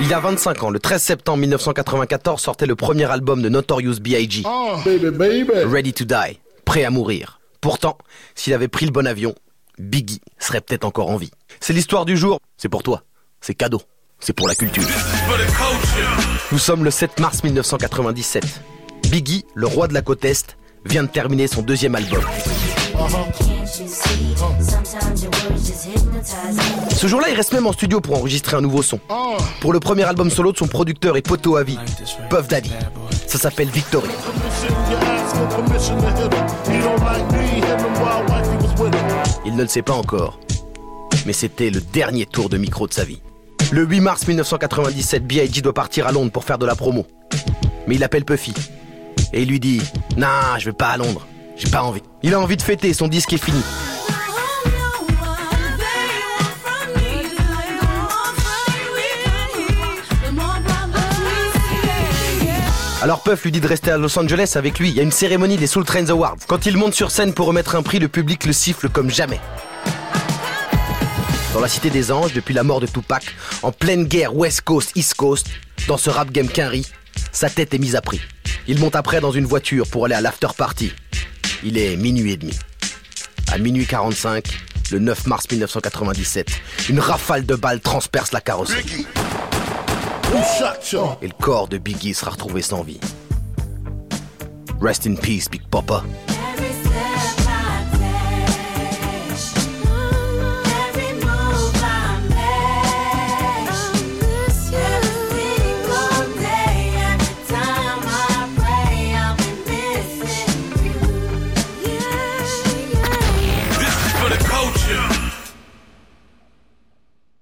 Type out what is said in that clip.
Il y a 25 ans, le 13 septembre 1994, sortait le premier album de Notorious B.I.G. Ready to Die, prêt à mourir. Pourtant, s'il avait pris le bon avion, Biggie serait peut-être encore en vie. C'est l'histoire du jour, c'est pour toi, c'est cadeau, c'est pour la culture. Nous sommes le 7 mars 1997. Biggie, le roi de la côte Est, vient de terminer son deuxième album. Ce jour-là, il reste même en studio pour enregistrer un nouveau son. Pour le premier album solo de son producteur et poteau à vie, Puff Daddy. Ça s'appelle Victory. Il ne le sait pas encore, mais c'était le dernier tour de micro de sa vie. Le 8 mars 1997, B.I.G. doit partir à Londres pour faire de la promo. Mais il appelle Puffy. Et il lui dit Non, je vais pas à Londres. J'ai pas envie. Il a envie de fêter, son disque est fini. Alors Puff lui dit de rester à Los Angeles avec lui. Il y a une cérémonie des Soul Trains Awards. Quand il monte sur scène pour remettre un prix, le public le siffle comme jamais. Dans la Cité des Anges, depuis la mort de Tupac, en pleine guerre West Coast, East Coast, dans ce rap game qu'un sa tête est mise à prix. Il monte après dans une voiture pour aller à l'after party. Il est minuit et demi. À minuit 45, le 9 mars 1997, une rafale de balles transperce la carrosserie. Et le corps de Biggie sera retrouvé sans vie. Rest in peace, Big Papa.